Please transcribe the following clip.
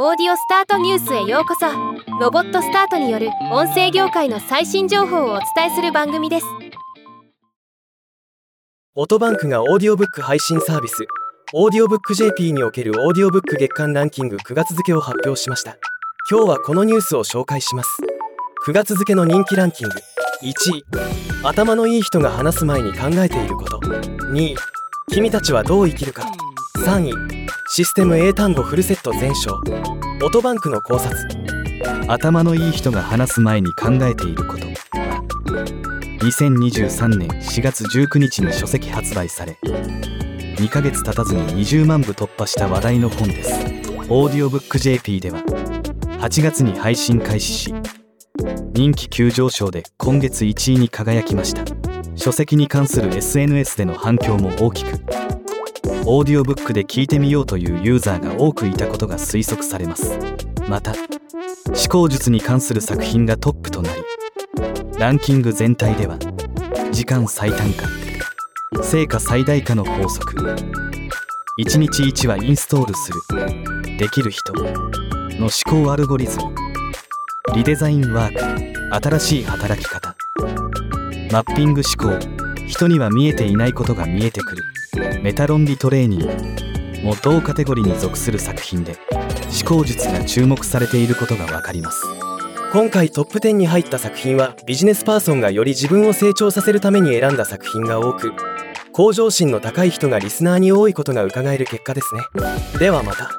オーディオスタートニュースへようこそ。ロボットスタートによる音声業界の最新情報をお伝えする番組です。オトバンクがオーディオブック配信サービスオーディオブック JP におけるオーディオブック月間ランキング9月付を発表しました。今日はこのニュースを紹介します。9月付の人気ランキング。1位頭のいい人が話す前に考えていること。2位君たちはどう生きるか。3位システム英単語フルセット全章オトバンクの考察。頭のいい人が話す前に考えていること。2023年4月19日に書籍発売され2ヶ月経たずに20万部突破した話題の本です。オーディオブック JP では8月に配信開始し人気急上昇で今月1位に輝きました。書籍に関する SNS での反響も大きくオーディオブックで聞いてみようというユーザーが多くいたことが推測されます。また思考術に関する作品がトップとなりランキング全体では時間最短化成果最大化の法則1日1話インストールするできる人の思考アルゴリズムリデザインワーク新しい働き方マッピング思考人には見えていないことが見えてくる。メタ論理トレーニング。も同カテゴリーに属する作品で思考術が注目されていることがわかります。今回トップ10に入った作品はビジネスパーソンがより自分を成長させるために選んだ作品が多く向上心の高い人がリスナーに多いことが伺える結果ですね。ではまた。